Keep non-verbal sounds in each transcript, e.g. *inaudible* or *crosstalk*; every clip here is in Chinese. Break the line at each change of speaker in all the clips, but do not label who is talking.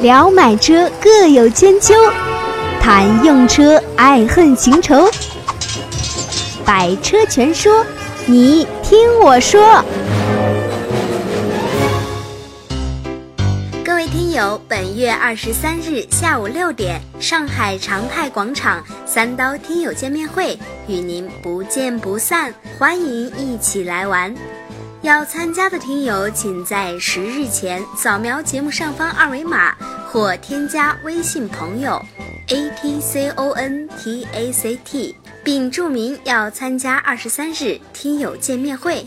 聊买车各有千秋，谈用车爱恨情仇。百车全说，你听我说。各位听友，本月二十三日下午六点，上海长泰广场三刀听友见面会，与您不见不散，欢迎一起来玩。要参加的听友，请在十日前扫描节目上方二维码，或添加微信朋友 a t c o n t a c t，并注明要参加二十三日听友见面会。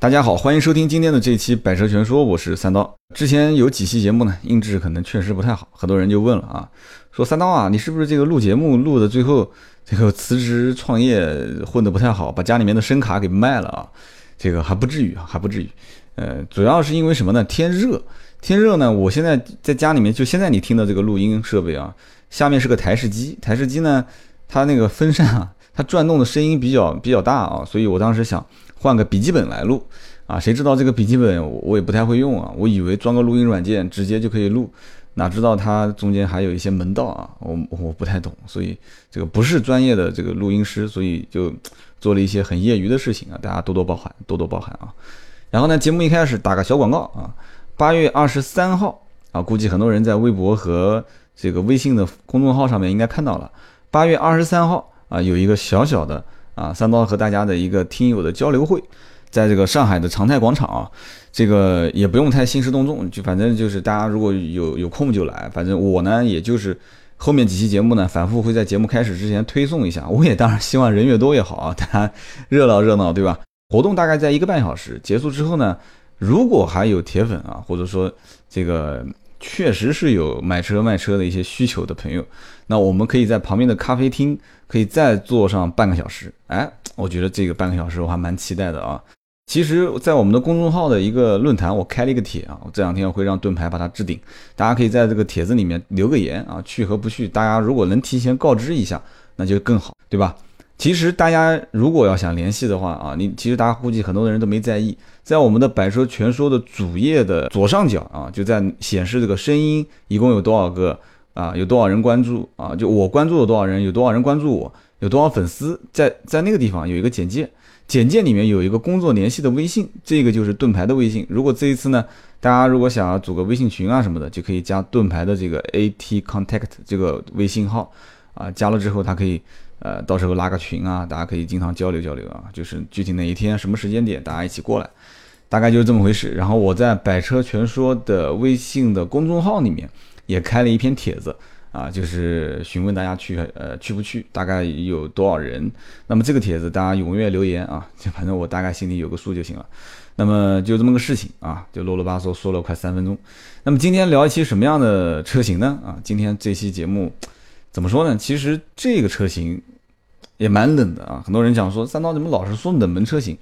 大家好，欢迎收听今天的这期《百车全说》，我是三刀。之前有几期节目呢，音质可能确实不太好，很多人就问了啊，说三刀啊，你是不是这个录节目录的最后？这个辞职创业混得不太好，把家里面的声卡给卖了啊！这个还不至于，还不至于。呃，主要是因为什么呢？天热，天热呢。我现在在家里面，就现在你听的这个录音设备啊，下面是个台式机，台式机呢，它那个风扇啊，它转动的声音比较比较大啊，所以我当时想换个笔记本来录啊，谁知道这个笔记本我也不太会用啊，我以为装个录音软件直接就可以录。哪知道它中间还有一些门道啊，我我不太懂，所以这个不是专业的这个录音师，所以就做了一些很业余的事情啊，大家多多包涵，多多包涵啊。然后呢，节目一开始打个小广告啊，八月二十三号啊，估计很多人在微博和这个微信的公众号上面应该看到了，八月二十三号啊，有一个小小的啊三刀和大家的一个听友的交流会。在这个上海的长泰广场啊，这个也不用太兴师动众，就反正就是大家如果有有空就来。反正我呢，也就是后面几期节目呢，反复会在节目开始之前推送一下。我也当然希望人越多越好啊，大家热闹热闹，对吧？活动大概在一个半小时结束之后呢，如果还有铁粉啊，或者说这个确实是有买车卖车的一些需求的朋友，那我们可以在旁边的咖啡厅可以再坐上半个小时。哎，我觉得这个半个小时我还蛮期待的啊。其实，在我们的公众号的一个论坛，我开了一个帖啊，我这两天会让盾牌把它置顶，大家可以在这个帖子里面留个言啊，去和不去，大家如果能提前告知一下，那就更好，对吧？其实大家如果要想联系的话啊，你其实大家估计很多的人都没在意，在我们的百车全说的主页的左上角啊，就在显示这个声音一共有多少个啊，有多少人关注啊，就我关注了多少人，有多少人关注我，有多少粉丝，在在那个地方有一个简介。简介里面有一个工作联系的微信，这个就是盾牌的微信。如果这一次呢，大家如果想要组个微信群啊什么的，就可以加盾牌的这个 AT Contact 这个微信号啊，加了之后他可以呃到时候拉个群啊，大家可以经常交流交流啊，就是具体哪一天什么时间点大家一起过来，大概就是这么回事。然后我在百车全说的微信的公众号里面也开了一篇帖子。啊，就是询问大家去，呃，去不去？大概有多少人？那么这个帖子大家踊跃留言啊，就反正我大概心里有个数就行了。那么就这么个事情啊，就啰啰巴嗦说了快三分钟。那么今天聊一期什么样的车型呢？啊，今天这期节目怎么说呢？其实这个车型也蛮冷的啊，很多人讲说三刀怎么老是说冷门车型？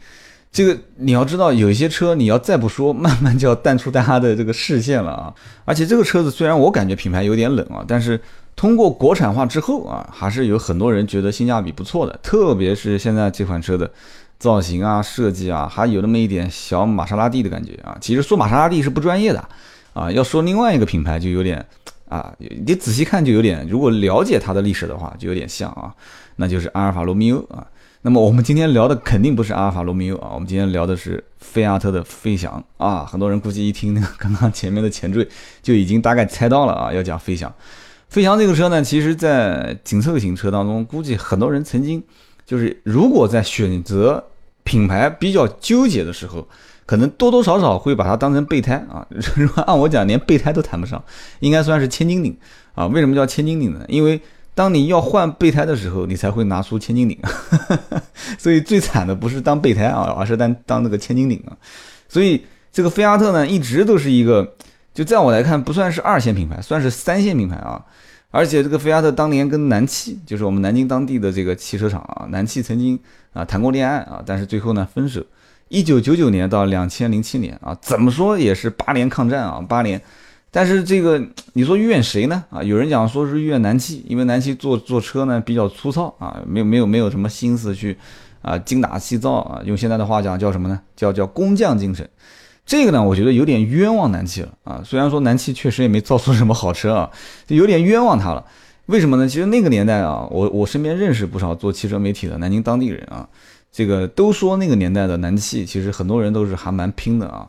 这个你要知道，有一些车你要再不说，慢慢就要淡出大家的这个视线了啊！而且这个车子虽然我感觉品牌有点冷啊，但是通过国产化之后啊，还是有很多人觉得性价比不错的。特别是现在这款车的造型啊、设计啊，还有那么一点小玛莎拉蒂的感觉啊。其实说玛莎拉蒂是不专业的啊，要说另外一个品牌就有点啊，你仔细看就有点，如果了解它的历史的话，就有点像啊，那就是阿尔法罗密欧啊。那么我们今天聊的肯定不是阿尔法罗密欧啊，我们今天聊的是菲亚特的飞翔啊。很多人估计一听那个刚刚前面的前缀，就已经大概猜到了啊，要讲飞翔。飞翔这个车呢，其实在紧凑型车当中，估计很多人曾经就是如果在选择品牌比较纠结的时候，可能多多少少会把它当成备胎啊。如果按我讲，连备胎都谈不上，应该算是千斤顶啊。为什么叫千斤顶呢？因为当你要换备胎的时候，你才会拿出千斤顶，*laughs* 所以最惨的不是当备胎啊，而是当当那个千斤顶啊。所以这个菲亚特呢，一直都是一个，就在我来看，不算是二线品牌，算是三线品牌啊。而且这个菲亚特当年跟南汽，就是我们南京当地的这个汽车厂啊，南汽曾经啊谈过恋爱啊，但是最后呢分手。一九九九年到两千零七年啊，怎么说也是八年抗战啊，八年。但是这个你说怨谁呢？啊，有人讲说是怨南汽，因为南汽做做车呢比较粗糙啊，没有没有没有什么心思去啊精打细造啊，用现在的话讲叫什么呢？叫叫工匠精神。这个呢，我觉得有点冤枉南汽了啊。虽然说南汽确实也没造出什么好车啊，就有点冤枉他了。为什么呢？其实那个年代啊，我我身边认识不少做汽车媒体的南京当地人啊，这个都说那个年代的南汽其实很多人都是还蛮拼的啊。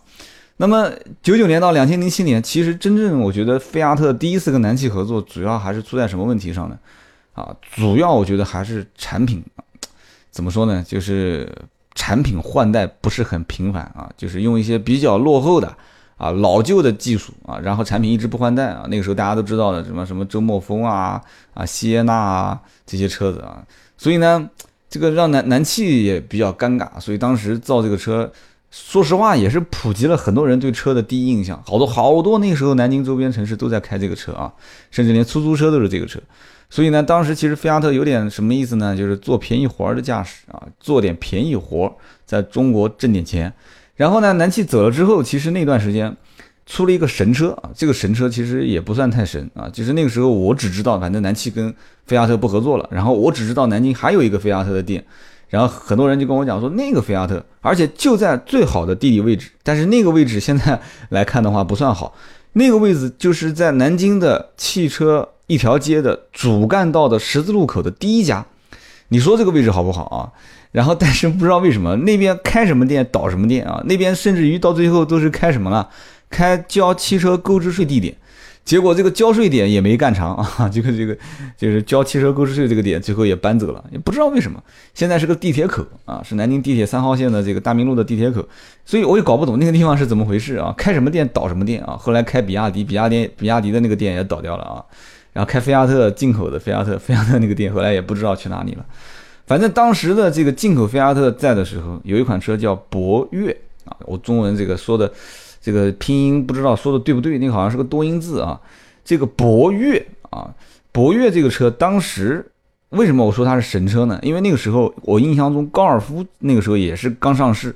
那么九九年到两千零七年，其实真正我觉得菲亚特第一次跟南汽合作，主要还是出在什么问题上呢？啊，主要我觉得还是产品，怎么说呢？就是产品换代不是很频繁啊，就是用一些比较落后的啊老旧的技术啊，然后产品一直不换代啊。那个时候大家都知道的什么什么周末风啊啊西耶纳啊这些车子啊，所以呢，这个让南南汽也比较尴尬，所以当时造这个车。说实话，也是普及了很多人对车的第一印象。好多好多那时候南京周边城市都在开这个车啊，甚至连出租车都是这个车。所以呢，当时其实菲亚特有点什么意思呢？就是做便宜活儿的驾驶啊，做点便宜活儿，在中国挣点钱。然后呢，南汽走了之后，其实那段时间出了一个神车啊，这个神车其实也不算太神啊。就是那个时候我只知道，反正南汽跟菲亚特不合作了，然后我只知道南京还有一个菲亚特的店。然后很多人就跟我讲说，那个菲亚特，而且就在最好的地理位置。但是那个位置现在来看的话不算好，那个位置就是在南京的汽车一条街的主干道的十字路口的第一家。你说这个位置好不好啊？然后但是不知道为什么那边开什么店倒什么店啊？那边甚至于到最后都是开什么了？开交汽车购置税地点。结果这个交税点也没干长 *laughs* 啊，这个这个就是交汽车购置税这个点，最后也搬走了，也不知道为什么。现在是个地铁口啊，是南京地铁三号线的这个大明路的地铁口，所以我也搞不懂那个地方是怎么回事啊，开什么店倒什么店啊。后来开比亚迪，比亚迪比亚迪的那个店也倒掉了啊，然后开菲亚特进口的菲亚特，菲亚特那个店后来也不知道去哪里了。反正当时的这个进口菲亚特在的时候，有一款车叫博越啊，我中文这个说的。这个拼音不知道说的对不对，那个好像是个多音字啊。这个博越啊，博越这个车当时为什么我说它是神车呢？因为那个时候我印象中高尔夫那个时候也是刚上市。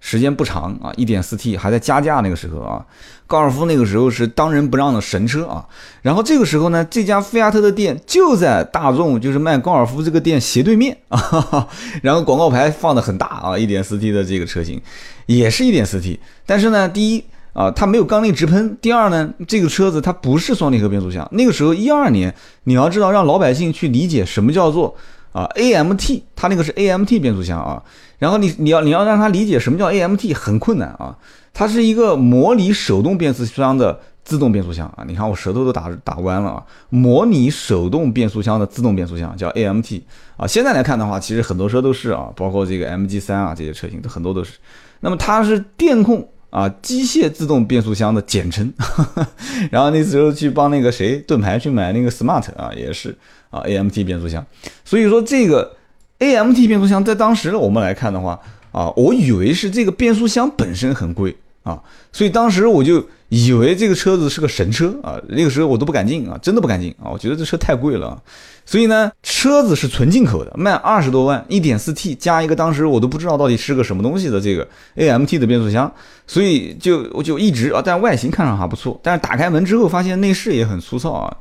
时间不长啊，一点四 T 还在加价那个时候啊，高尔夫那个时候是当仁不让的神车啊。然后这个时候呢，这家菲亚特的店就在大众就是卖高尔夫这个店斜对面啊。*laughs* 然后广告牌放的很大啊，一点四 T 的这个车型也是一点四 T，但是呢，第一啊，它没有缸内直喷；第二呢，这个车子它不是双离合变速箱。那个时候一二年，你要知道让老百姓去理解什么叫做啊 AMT，它那个是 AMT 变速箱啊。然后你你要你要让他理解什么叫 AMT 很困难啊，它是一个模拟手动变速箱的自动变速箱啊，你看我舌头都打打弯了啊，模拟手动变速箱的自动变速箱叫 AMT 啊，现在来看的话，其实很多车都是啊，包括这个 MG 三啊这些车型都很多都是，那么它是电控啊机械自动变速箱的简称，*laughs* 然后那时候去帮那个谁盾牌去买那个 Smart 啊也是啊 AMT 变速箱，所以说这个。A M T 变速箱在当时我们来看的话啊，我以为是这个变速箱本身很贵啊，所以当时我就以为这个车子是个神车啊，那个时候我都不敢进啊，真的不敢进啊，我觉得这车太贵了。所以呢，车子是纯进口的，卖二十多万，一点四 T 加一个当时我都不知道到底是个什么东西的这个 A M T 的变速箱，所以就我就一直啊，但外形看上还不错，但是打开门之后发现内饰也很粗糙啊。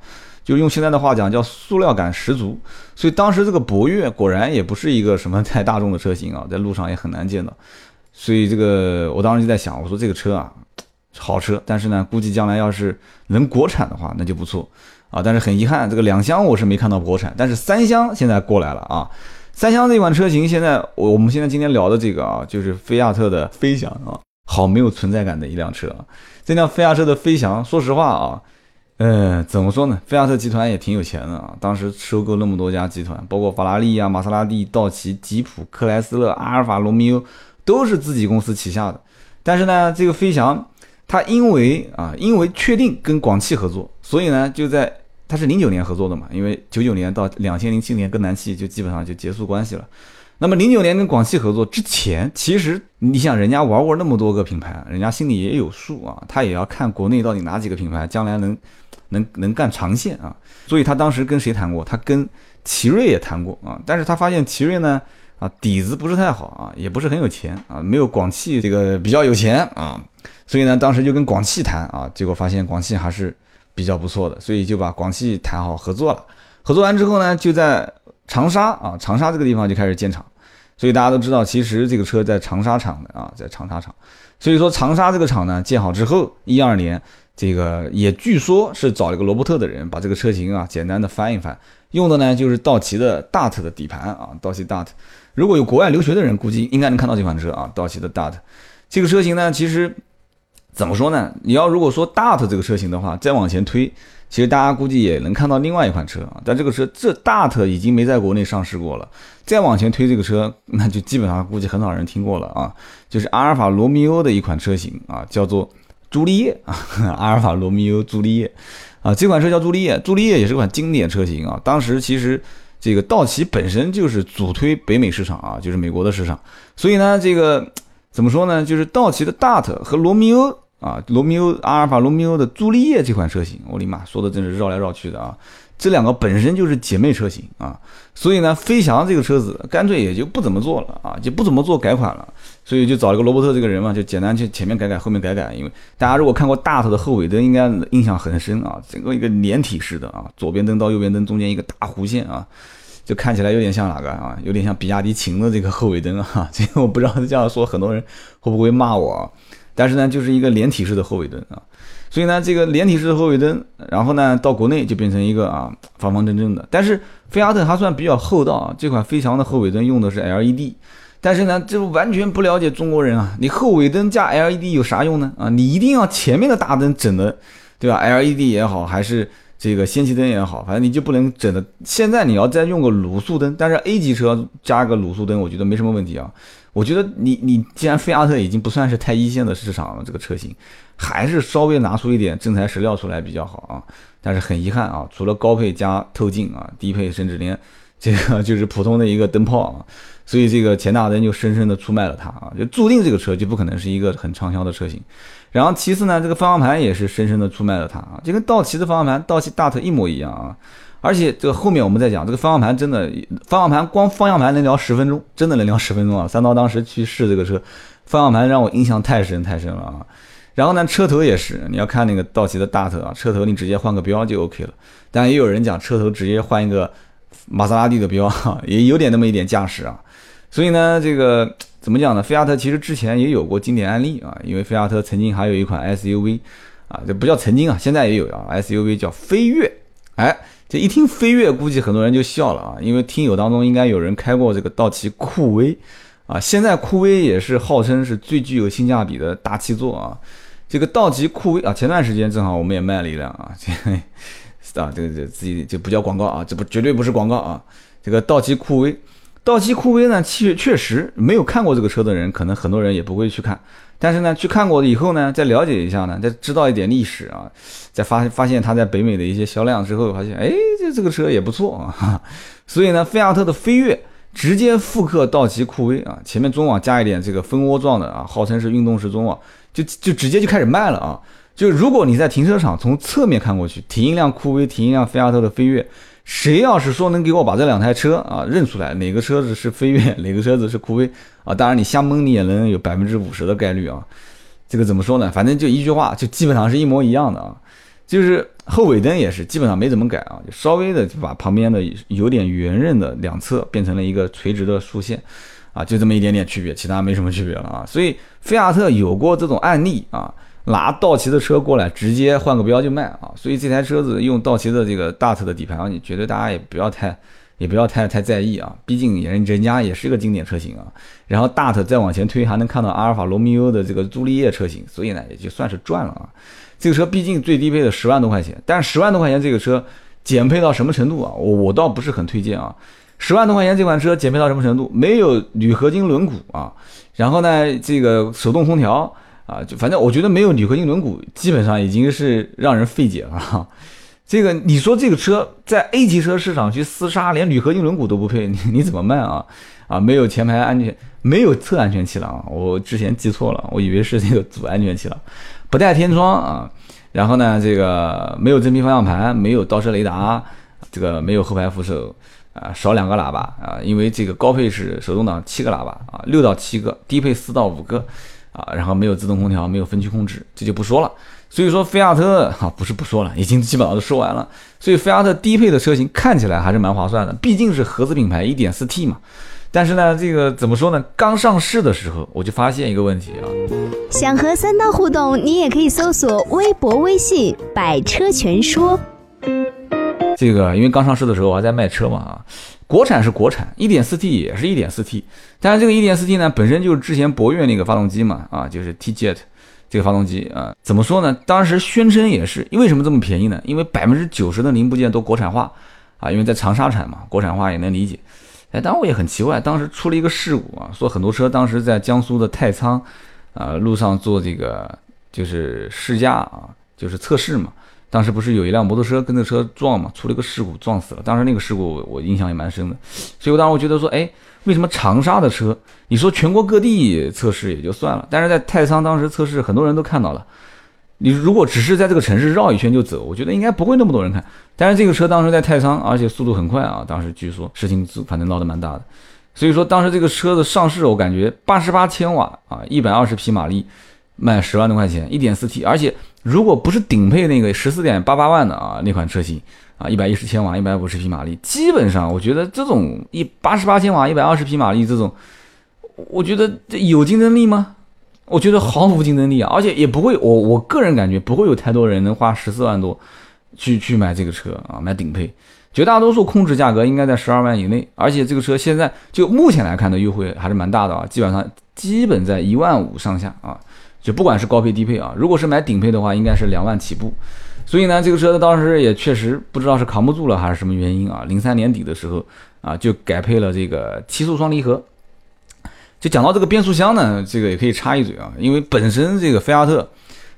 就用现在的话讲，叫塑料感十足，所以当时这个博越果然也不是一个什么太大众的车型啊，*laughs* 在路上也很难见到，所以这个我当时就在想，我说这个车啊，好车，但是呢，估计将来要是能国产的话，那就不错啊。但是很遗憾，这个两厢我是没看到国产，但是三厢现在过来了啊。三厢这款车型现在我我们现在今天聊的这个啊，就是菲亚特的飞翔啊，好没有存在感的一辆车啊。这辆菲亚特的飞翔，说实话啊。呃，怎么说呢？菲亚特集团也挺有钱的啊，当时收购那么多家集团，包括法拉利啊、玛莎拉蒂、道奇、吉普、克莱斯勒、阿尔法罗密欧，都是自己公司旗下的。但是呢，这个飞翔，它因为啊，因为确定跟广汽合作，所以呢，就在它是零九年合作的嘛，因为九九年到两千零七年跟南汽就基本上就结束关系了。那么零九年跟广汽合作之前，其实你想人家玩过那么多个品牌，人家心里也有数啊，他也要看国内到底哪几个品牌将来能能能干长线啊。所以他当时跟谁谈过？他跟奇瑞也谈过啊。但是他发现奇瑞呢啊底子不是太好啊，也不是很有钱啊，没有广汽这个比较有钱啊。所以呢，当时就跟广汽谈啊，结果发现广汽还是比较不错的，所以就把广汽谈好合作了。合作完之后呢，就在长沙啊，长沙这个地方就开始建厂。所以大家都知道，其实这个车在长沙厂的啊，在长沙厂。所以说长沙这个厂呢建好之后，一二年这个也据说是找了个罗伯特的人把这个车型啊简单的翻一翻，用的呢就是道奇的 Dart 的底盘啊，道奇 Dart。如果有国外留学的人，估计应该能看到这款车啊，道奇的 Dart。这个车型呢，其实怎么说呢？你要如果说 Dart 这个车型的话，再往前推，其实大家估计也能看到另外一款车啊。但这个车这 Dart 已经没在国内上市过了，再往前推这个车，那就基本上估计很少人听过了啊。就是阿尔法罗密欧的一款车型啊，叫做朱丽叶啊，*laughs* 阿尔法罗密欧朱丽叶啊，这款车叫朱丽叶，朱丽叶也是款经典车型啊。当时其实这个道奇本身就是主推北美市场啊，就是美国的市场，所以呢，这个。怎么说呢？就是道奇的 Dart 和罗密欧啊，罗密欧阿尔法罗密欧的朱丽叶这款车型，我的妈，说的真是绕来绕去的啊！这两个本身就是姐妹车型啊，所以呢，飞翔这个车子干脆也就不怎么做了啊，就不怎么做改款了，所以就找了个罗伯特这个人嘛，就简单去前面改改，后面改改。因为大家如果看过大头的后尾灯，应该印象很深啊，整个一个连体式的啊，左边灯到右边灯中间一个大弧线啊。就看起来有点像哪个啊？有点像比亚迪秦的这个后尾灯啊。*laughs* 这个我不知道这样说很多人会不会骂我，但是呢，就是一个连体式的后尾灯啊。所以呢，这个连体式的后尾灯，然后呢，到国内就变成一个啊方方正正的。但是菲亚特还算比较厚道啊，这款飞翔的后尾灯用的是 LED。但是呢，这完全不了解中国人啊，你后尾灯加 LED 有啥用呢？啊，你一定要前面的大灯整的，对吧？LED 也好，还是。这个氙气灯也好，反正你就不能整的。现在你要再用个卤素灯，但是 A 级车加个卤素灯，我觉得没什么问题啊。我觉得你你既然菲亚特已经不算是太一线的市场了，这个车型还是稍微拿出一点真材实料出来比较好啊。但是很遗憾啊，除了高配加透镜啊，低配甚至连这个就是普通的一个灯泡啊，所以这个前大灯就深深的出卖了它啊，就注定这个车就不可能是一个很畅销的车型。然后其次呢，这个方向盘也是深深的出卖了它啊，就跟道奇的方向盘，道奇大特一模一样啊。而且这个后面我们再讲，这个方向盘真的，方向盘光方向盘能聊十分钟，真的能聊十分钟啊。三刀当时去试这个车，方向盘让我印象太深太深了啊。然后呢，车头也是，你要看那个道奇的大头啊，车头你直接换个标就 OK 了。但也有人讲车头直接换一个玛莎拉蒂的标，*laughs* 也有点那么一点架势啊。所以呢，这个。怎么讲呢？菲亚特其实之前也有过经典案例啊，因为菲亚特曾经还有一款 SUV 啊，这不叫曾经啊，现在也有啊，SUV 叫飞跃。哎，这一听飞跃，估计很多人就笑了啊，因为听友当中应该有人开过这个道奇酷威啊，现在酷威也是号称是最具有性价比的大七座啊。这个道奇酷威啊，前段时间正好我们也卖了一辆啊，*laughs* 啊，这个这自己就不叫广告啊，这不绝对不是广告啊，这个道奇酷威。道奇酷威呢，确确实没有看过这个车的人，可能很多人也不会去看。但是呢，去看过以后呢，再了解一下呢，再知道一点历史啊，再发发现它在北美的一些销量之后，发现哎，这这个车也不错啊。*laughs* 所以呢，菲亚特的飞跃直接复刻道奇酷威啊，前面中网加一点这个蜂窝状的啊，号称是运动式中网，就就直接就开始卖了啊。就如果你在停车场从侧面看过去，停一辆酷威，停一辆菲亚特的飞跃。谁要是说能给我把这两台车啊认出来，哪个车子是飞跃，哪个车子是酷威啊？当然你瞎蒙你也能有百分之五十的概率啊。这个怎么说呢？反正就一句话，就基本上是一模一样的啊。就是后尾灯也是基本上没怎么改啊，就稍微的就把旁边的有点圆润的两侧变成了一个垂直的竖线啊，就这么一点点区别，其他没什么区别了啊。所以菲亚特有过这种案例啊。拿道奇的车过来，直接换个标就卖啊！所以这台车子用道奇的这个大特的底盘，你觉得大家也不要太，也不要太太在意啊！毕竟人人家也是个经典车型啊。然后大特再往前推，还能看到阿尔法罗密欧的这个朱丽叶车型，所以呢，也就算是赚了啊。这个车毕竟最低配的十万多块钱，但是十万多块钱这个车减配到什么程度啊？我我倒不是很推荐啊。十万多块钱这款车减配到什么程度？没有铝合金轮毂啊，然后呢，这个手动空调。啊，就反正我觉得没有铝合金轮毂，基本上已经是让人费解了。这个你说这个车在 A 级车市场去厮杀，连铝合金轮毂都不配，你你怎么卖啊？啊，没有前排安全，没有侧安全气囊，我之前记错了，我以为是这个主安全气囊，不带天窗啊。然后呢，这个没有真皮方向盘，没有倒车雷达，这个没有后排扶手啊，少两个喇叭啊，因为这个高配是手动挡七个喇叭啊，六到七个，低配四到五个。啊，然后没有自动空调，没有分区控制，这就不说了。所以说，菲亚特哈不是不说了，已经基本上都说完了。所以，菲亚特低配的车型看起来还是蛮划算的，毕竟是合资品牌，1.4T 嘛。但是呢，这个怎么说呢？刚上市的时候，我就发现一个问题啊。
想和三刀互动，你也可以搜索微博、微信“百车全说”。
这个因为刚上市的时候我还在卖车嘛啊，国产是国产，1.4T 也是 1.4T，但是这个 1.4T 呢，本身就是之前博越那个发动机嘛啊，就是 T-Jet 这个发动机啊，怎么说呢？当时宣称也是，为什么这么便宜呢？因为百分之九十的零部件都国产化啊，因为在长沙产嘛，国产化也能理解。哎，当然我也很奇怪，当时出了一个事故啊，说很多车当时在江苏的太仓啊路上做这个就是试驾啊，就是测试嘛。当时不是有一辆摩托车跟着车撞嘛，出了个事故，撞死了。当时那个事故我印象也蛮深的，所以我当时我觉得说，哎，为什么长沙的车，你说全国各地测试也就算了，但是在太仓当时测试，很多人都看到了。你如果只是在这个城市绕一圈就走，我觉得应该不会那么多人看。但是这个车当时在太仓，而且速度很快啊，当时据说事情反正闹得蛮大的。所以说当时这个车的上市，我感觉八十八千瓦啊，一百二十匹马力，卖十万多块钱，一点四 T，而且。如果不是顶配那个十四点八八万的啊那款车型啊，一百一十千瓦，一百五十匹马力，基本上我觉得这种一八十八千瓦，一百二十匹马力这种，我觉得这有竞争力吗？我觉得毫无竞争力啊，而且也不会，我我个人感觉不会有太多人能花十四万多去去买这个车啊，买顶配，绝大多数控制价格应该在十二万以内，而且这个车现在就目前来看的优惠还是蛮大的啊，基本上基本在一万五上下啊。就不管是高配低配啊，如果是买顶配的话，应该是两万起步。所以呢，这个车子当时也确实不知道是扛不住了还是什么原因啊。零三年底的时候啊，就改配了这个七速双离合。就讲到这个变速箱呢，这个也可以插一嘴啊，因为本身这个菲亚特，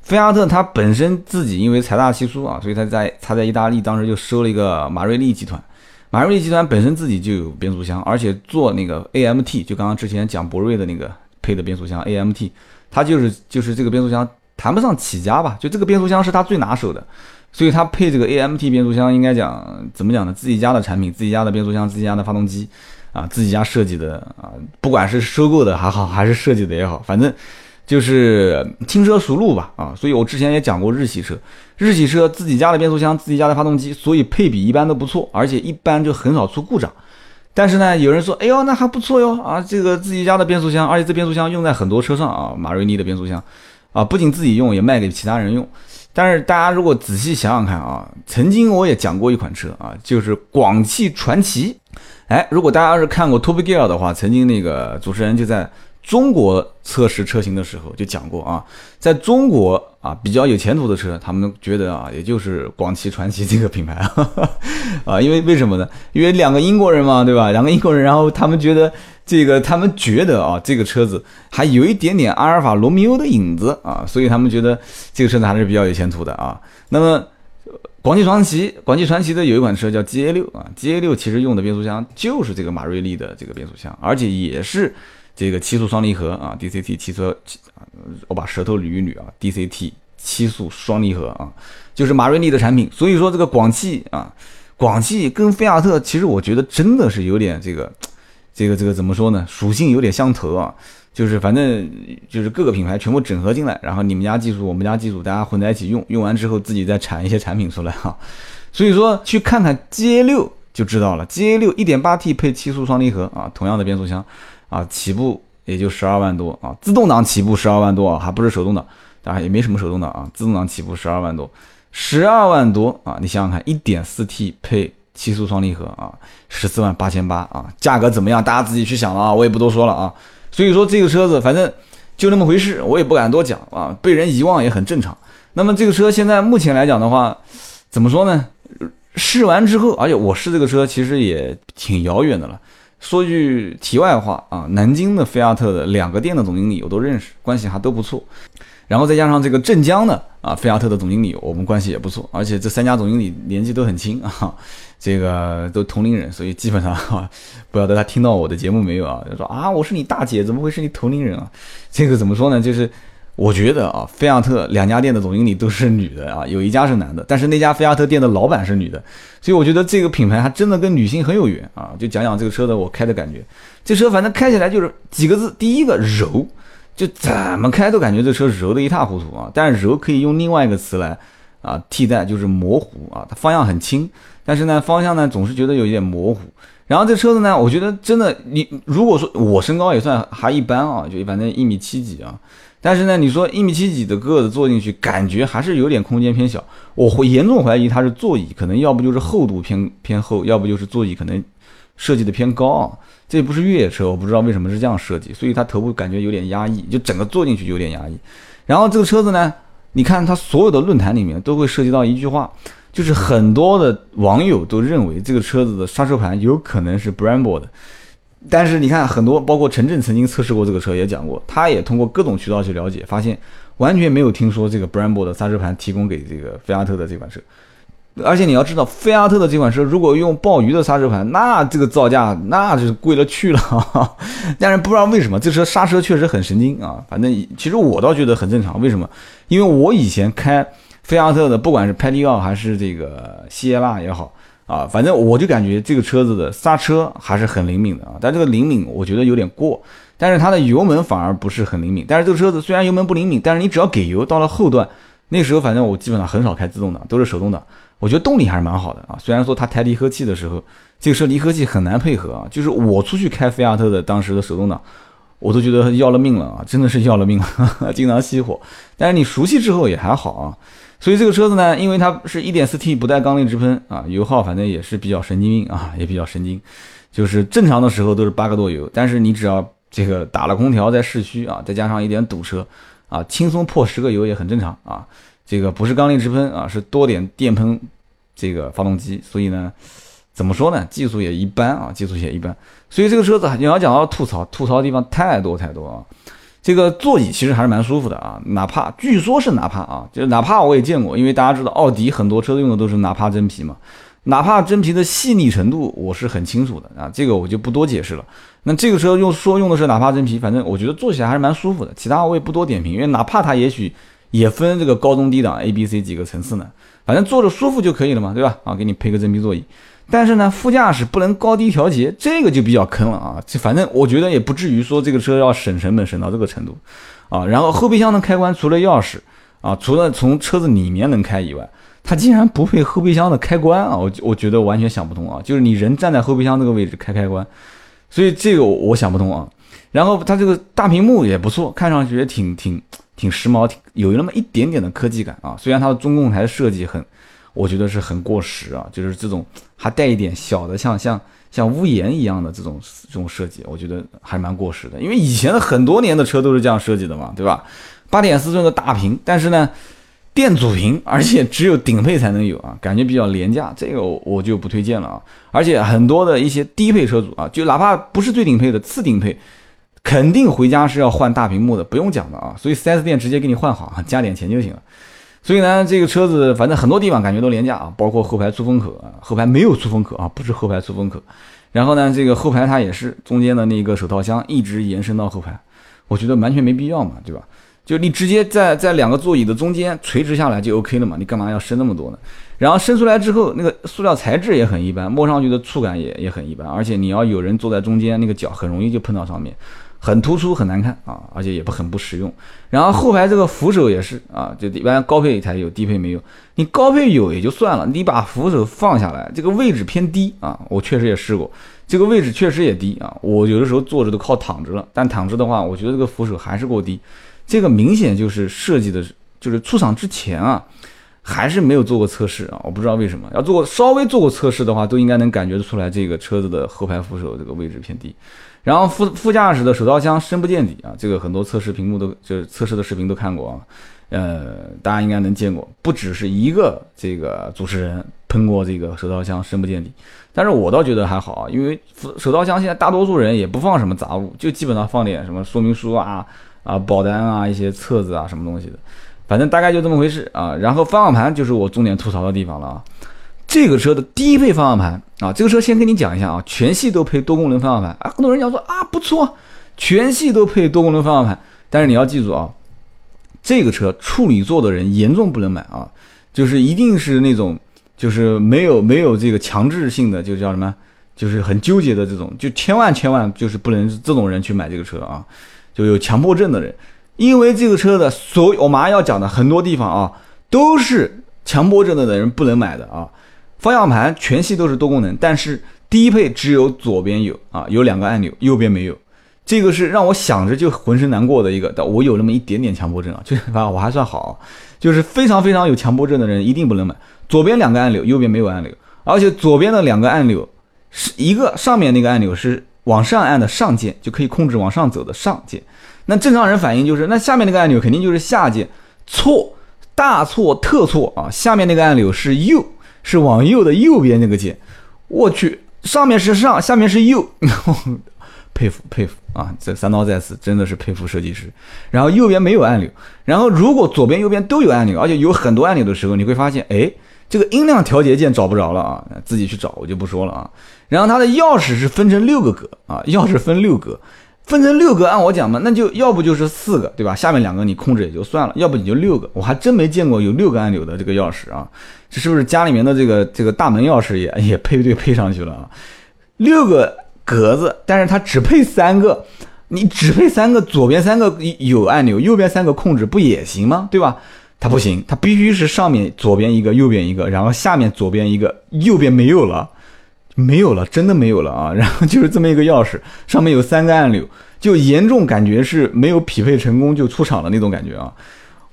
菲亚特它本身自己因为财大气粗啊，所以它在它在意大利当时就收了一个马瑞利集团。马瑞利集团本身自己就有变速箱，而且做那个 AMT，就刚刚之前讲博瑞的那个配的变速箱 AMT。它就是就是这个变速箱谈不上起家吧，就这个变速箱是它最拿手的，所以它配这个 AMT 变速箱，应该讲怎么讲呢？自己家的产品，自己家的变速箱，自己家的发动机，啊，自己家设计的啊，不管是收购的还好，还是设计的也好，反正就是轻车熟路吧，啊，所以我之前也讲过日系车，日系车自己家的变速箱，自己家的发动机，所以配比一般都不错，而且一般就很少出故障。但是呢，有人说，哎呦，那还不错哟啊，这个自己家的变速箱，而且这变速箱用在很多车上啊，马瑞尼的变速箱，啊，不仅自己用，也卖给其他人用。但是大家如果仔细想想看啊，曾经我也讲过一款车啊，就是广汽传祺。哎，如果大家要是看过 Top Gear 的话，曾经那个主持人就在。中国测试车型的时候就讲过啊，在中国啊比较有前途的车，他们觉得啊，也就是广汽传祺这个品牌 *laughs* 啊，因为为什么呢？因为两个英国人嘛，对吧？两个英国人，然后他们觉得这个，他们觉得啊，这个车子还有一点点阿尔法罗密欧的影子啊，所以他们觉得这个车子还是比较有前途的啊。那么广汽传祺，广汽传祺的有一款车叫 GA 六啊，GA 六其实用的变速箱就是这个马瑞利的这个变速箱，而且也是。这个七速双离合啊，DCT 汽车，我把舌头捋一捋啊，DCT 七速双离合啊，就是马瑞利的产品。所以说这个广汽啊，广汽跟菲亚特，其实我觉得真的是有点这个，这个这个怎么说呢？属性有点相投啊，就是反正就是各个品牌全部整合进来，然后你们家技术，我们家技术，大家混在一起用，用完之后自己再产一些产品出来哈。所以说去看看 GA 六就知道了，GA 六一点八 T 配七速双离合啊，同样的变速箱。啊，起步也就十二万多啊，自动挡起步十二万多啊，还不是手动挡，当然也没什么手动挡啊，自动挡起步十二万多，十二万多啊，你想想看，一点四 T 配七速双离合啊，十四万八千八啊，价格怎么样？大家自己去想了啊，我也不多说了啊。所以说这个车子反正就那么回事，我也不敢多讲啊，被人遗忘也很正常。那么这个车现在目前来讲的话，怎么说呢？试完之后，而且我试这个车其实也挺遥远的了。说句题外话啊，南京的菲亚特的两个店的总经理我都认识，关系还都不错。然后再加上这个镇江的啊，菲亚特的总经理，我们关系也不错。而且这三家总经理年纪都很轻啊，*laughs* 这个都同龄人，所以基本上啊，不晓得他听到我的节目没有啊？就说啊，我是你大姐，怎么会是你同龄人啊？这个怎么说呢？就是。我觉得啊，菲亚特两家店的总经理都是女的啊，有一家是男的，但是那家菲亚特店的老板是女的，所以我觉得这个品牌还真的跟女性很有缘啊。就讲讲这个车的我开的感觉，这车反正开起来就是几个字，第一个柔，就怎么开都感觉这车柔的一塌糊涂啊。但是柔可以用另外一个词来啊替代，就是模糊啊。它方向很轻，但是呢方向呢总是觉得有一点模糊。然后这车子呢，我觉得真的，你如果说我身高也算还一般啊，就反正一米七几啊。但是呢，你说一米七几的个子坐进去，感觉还是有点空间偏小。我会严重怀疑它是座椅，可能要不就是厚度偏偏厚，要不就是座椅可能设计的偏高啊。这不是越野车，我不知道为什么是这样设计，所以它头部感觉有点压抑，就整个坐进去有点压抑。然后这个车子呢，你看它所有的论坛里面都会涉及到一句话，就是很多的网友都认为这个车子的刹车盘有可能是 Brembo 的。但是你看，很多包括陈震曾经测试过这个车，也讲过，他也通过各种渠道去了解，发现完全没有听说这个 Brembo 的刹车盘提供给这个菲亚特的这款车。而且你要知道，菲亚特的这款车如果用鲍鱼的刹车盘，那这个造价那就是贵了去了。*laughs* 但是不知道为什么，这车刹车确实很神经啊。反正其实我倒觉得很正常。为什么？因为我以前开菲亚特的，不管是派迪奥还是这个西耶纳也好。啊，反正我就感觉这个车子的刹车还是很灵敏的啊，但这个灵敏我觉得有点过，但是它的油门反而不是很灵敏。但是这个车子虽然油门不灵敏，但是你只要给油，到了后段，那时候反正我基本上很少开自动挡，都是手动挡，我觉得动力还是蛮好的啊。虽然说它抬离合器的时候，这个车离合器很难配合啊，就是我出去开菲亚特的当时的手动挡，我都觉得要了命了啊，真的是要了命了，*laughs* 经常熄火。但是你熟悉之后也还好啊。所以这个车子呢，因为它是一点四 T 不带缸内直喷啊，油耗反正也是比较神经病啊，也比较神经，就是正常的时候都是八个多油，但是你只要这个打了空调在市区啊，再加上一点堵车啊，轻松破十个油也很正常啊。这个不是缸内直喷啊，是多点电喷这个发动机，所以呢，怎么说呢，技术也一般啊，技术也一般。所以这个车子你要讲到吐槽，吐槽的地方太多太多啊。这个座椅其实还是蛮舒服的啊，哪怕据说是哪怕啊，就是哪怕我也见过，因为大家知道奥迪很多车用的都是哪怕真皮嘛，哪怕真皮的细腻程度我是很清楚的啊，这个我就不多解释了。那这个车用说用的是哪怕真皮，反正我觉得坐起来还是蛮舒服的，其他我也不多点评，因为哪怕它也许也分这个高中低档 A、B、C 几个层次呢，反正坐着舒服就可以了嘛，对吧？啊，给你配个真皮座椅。但是呢，副驾驶不能高低调节，这个就比较坑了啊！这反正我觉得也不至于说这个车要省成本省到这个程度，啊。然后后备箱的开关除了钥匙啊，除了从车子里面能开以外，它竟然不配后备箱的开关啊！我我觉得完全想不通啊！就是你人站在后备箱那个位置开开关，所以这个我想不通啊。然后它这个大屏幕也不错，看上去也挺挺挺时髦，挺有那么一点点的科技感啊。虽然它的中控台设计很。我觉得是很过时啊，就是这种还带一点小的像像像屋檐一样的这种这种设计，我觉得还蛮过时的。因为以前的很多年的车都是这样设计的嘛，对吧？八点四寸的大屏，但是呢，电阻屏，而且只有顶配才能有啊，感觉比较廉价，这个我就不推荐了啊。而且很多的一些低配车主啊，就哪怕不是最顶配的次顶配，肯定回家是要换大屏幕的，不用讲的啊。所以 4S 店直接给你换好，加点钱就行了。所以呢，这个车子反正很多地方感觉都廉价啊，包括后排出风口啊，后排没有出风口啊，不是后排出风口。然后呢，这个后排它也是中间的那个手套箱一直延伸到后排，我觉得完全没必要嘛，对吧？就你直接在在两个座椅的中间垂直下来就 OK 了嘛，你干嘛要伸那么多呢？然后伸出来之后，那个塑料材质也很一般，摸上去的触感也也很一般，而且你要有人坐在中间，那个脚很容易就碰到上面。很突出，很难看啊，而且也不很不实用。然后后排这个扶手也是啊，就一般高配才有，低配没有。你高配有也就算了，你把扶手放下来，这个位置偏低啊。我确实也试过，这个位置确实也低啊。我有的时候坐着都靠躺着了，但躺着的话，我觉得这个扶手还是过低。这个明显就是设计的，就是出厂之前啊，还是没有做过测试啊。我不知道为什么，要做稍微做过测试的话，都应该能感觉得出来，这个车子的后排扶手这个位置偏低。然后副副驾驶的手套箱深不见底啊，这个很多测试屏幕都就是测试的视频都看过啊，呃，大家应该能见过，不只是一个这个主持人喷过这个手套箱深不见底，但是我倒觉得还好啊，因为手套箱现在大多数人也不放什么杂物，就基本上放点什么说明书啊啊保单啊一些册子啊什么东西的，反正大概就这么回事啊。然后方向盘就是我重点吐槽的地方了啊。这个车的低配方向盘啊，这个车先跟你讲一下啊，全系都配多功能方向盘啊。很多人讲说啊不错，全系都配多功能方向盘，但是你要记住啊，这个车处女座的人严重不能买啊，就是一定是那种就是没有没有这个强制性的，就叫什么，就是很纠结的这种，就千万千万就是不能这种人去买这个车啊，就有强迫症的人，因为这个车的所有我马上要讲的很多地方啊，都是强迫症的人不能买的啊。方向盘全系都是多功能，但是低配只有左边有啊，有两个按钮，右边没有。这个是让我想着就浑身难过的一个，但我有那么一点点强迫症啊，*laughs* 就是反正我还算好，就是非常非常有强迫症的人一定不能买。左边两个按钮，右边没有按钮，而且左边的两个按钮是一个上面那个按钮是往上按的上键，就可以控制往上走的上键。那正常人反应就是，那下面那个按钮肯定就是下键，错，大错特错啊！下面那个按钮是右，是往右的右边那个键。我去，上面是上，下面是右。*laughs* 佩服佩服啊！这三刀在此，真的是佩服设计师。然后右边没有按钮，然后如果左边右边都有按钮，而且有很多按钮的时候，你会发现，哎，这个音量调节键找不着了啊！自己去找，我就不说了啊。然后它的钥匙是分成六个格啊，钥匙分六格，分成六个，按我讲嘛，那就要不就是四个，对吧？下面两个你控制也就算了，要不你就六个。我还真没见过有六个按钮的这个钥匙啊，这是不是家里面的这个这个大门钥匙也也配对配上去了啊？六个。格子，但是它只配三个，你只配三个，左边三个有按钮，右边三个控制不也行吗？对吧？它不行，它必须是上面左边一个，右边一个，然后下面左边一个，右边没有了，没有了，真的没有了啊！*laughs* 然后就是这么一个钥匙，上面有三个按钮，就严重感觉是没有匹配成功就出厂的那种感觉啊！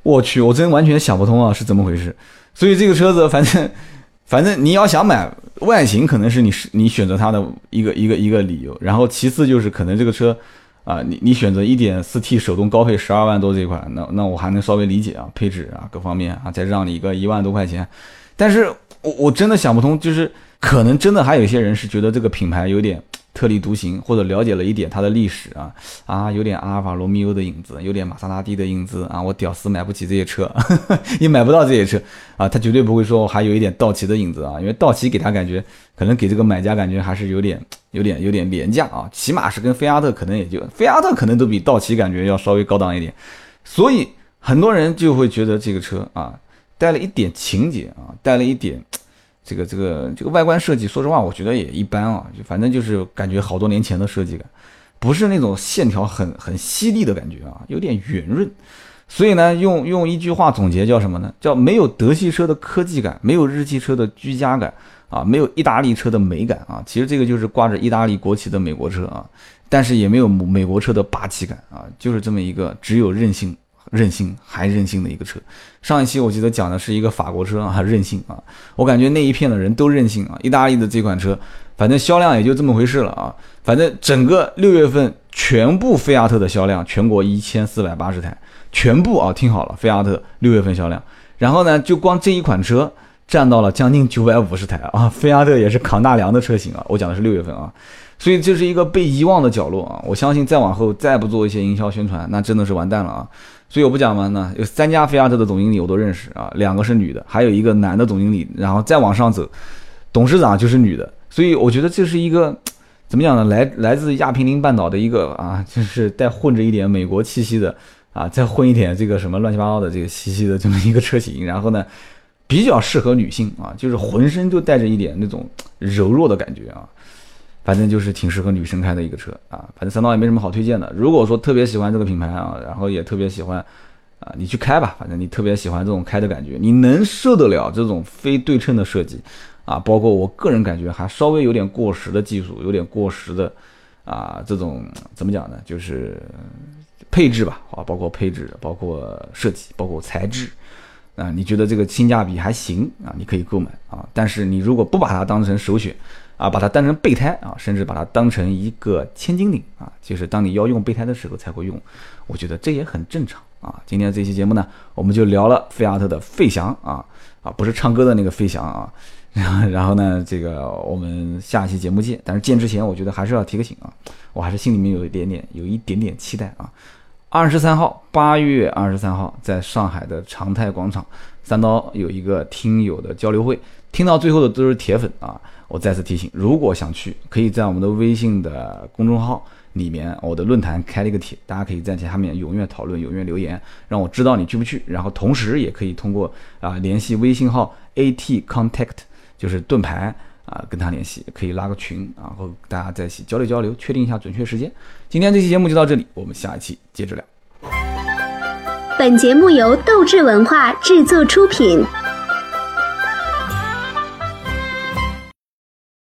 我去，我真完全想不通啊，是怎么回事？所以这个车子，反正。*laughs* 反正你要想买外形，可能是你是你选择它的一个一个一个理由。然后其次就是可能这个车，啊，你你选择一点四 T 手动高配十二万多这款，那那我还能稍微理解啊，配置啊各方面啊，再让你一个一万多块钱。但是我我真的想不通，就是可能真的还有些人是觉得这个品牌有点。特立独行，或者了解了一点它的历史啊啊，有点阿尔法罗密欧的影子，有点玛莎拉蒂的影子啊。我屌丝买不起这些车，*laughs* 也买不到这些车啊。他绝对不会说我还有一点道奇的影子啊，因为道奇给他感觉，可能给这个买家感觉还是有点、有点、有点廉价啊。起码是跟菲亚特可能也就，菲亚特可能都比道奇感觉要稍微高档一点。所以很多人就会觉得这个车啊，带了一点情节啊，带了一点。这个这个这个外观设计，说实话，我觉得也一般啊，就反正就是感觉好多年前的设计感，不是那种线条很很犀利的感觉啊，有点圆润。所以呢，用用一句话总结叫什么呢？叫没有德系车的科技感，没有日系车的居家感啊，没有意大利车的美感啊。其实这个就是挂着意大利国旗的美国车啊，但是也没有美国车的霸气感啊，就是这么一个只有韧性。任性还任性的一个车，上一期我记得讲的是一个法国车啊，任性啊，我感觉那一片的人都任性啊。意大利的这款车，反正销量也就这么回事了啊。反正整个六月份全部菲亚特的销量，全国一千四百八十台，全部啊，听好了，菲亚特六月份销量。然后呢，就光这一款车占到了将近九百五十台啊。菲亚特也是扛大梁的车型啊，我讲的是六月份啊，所以这是一个被遗忘的角落啊。我相信再往后再不做一些营销宣传，那真的是完蛋了啊。所以我不讲嘛呢，有三家菲亚特的总经理我都认识啊，两个是女的，还有一个男的总经理，然后再往上走，董事长就是女的。所以我觉得这是一个怎么讲呢？来来自亚平宁半岛的一个啊，就是带混着一点美国气息的啊，再混一点这个什么乱七八糟的这个气息的这么一个车型。然后呢，比较适合女性啊，就是浑身就带着一点那种柔弱的感觉啊。反正就是挺适合女生开的一个车啊，反正三刀也没什么好推荐的。如果说特别喜欢这个品牌啊，然后也特别喜欢啊，你去开吧。反正你特别喜欢这种开的感觉，你能受得了这种非对称的设计啊？包括我个人感觉还稍微有点过时的技术，有点过时的啊，这种怎么讲呢？就是配置吧，啊，包括配置，包括设计，包括材质啊，你觉得这个性价比还行啊？你可以购买啊。但是你如果不把它当成首选，啊，把它当成备胎啊，甚至把它当成一个千斤顶啊，就是当你要用备胎的时候才会用，我觉得这也很正常啊。今天这期节目呢，我们就聊了菲亚特的费翔啊啊，不是唱歌的那个费翔啊。*laughs* 然后呢，这个我们下期节目见。但是见之前，我觉得还是要提个醒啊，我还是心里面有一点点有一点点期待啊。二十三号，八月二十三号，在上海的长泰广场，三刀有一个听友的交流会，听到最后的都是铁粉啊。我再次提醒，如果想去，可以在我们的微信的公众号里面，我的论坛开了一个帖，大家可以在下面踊跃讨论、踊跃留言，让我知道你去不去。然后同时也可以通过啊联系微信号 at contact，就是盾牌啊，跟他联系，可以拉个群，然后大家在一起交流交流，确定一下准确时间。今天这期节目就到这里，我们下一期接着聊。
本节目由斗志文化制作出品。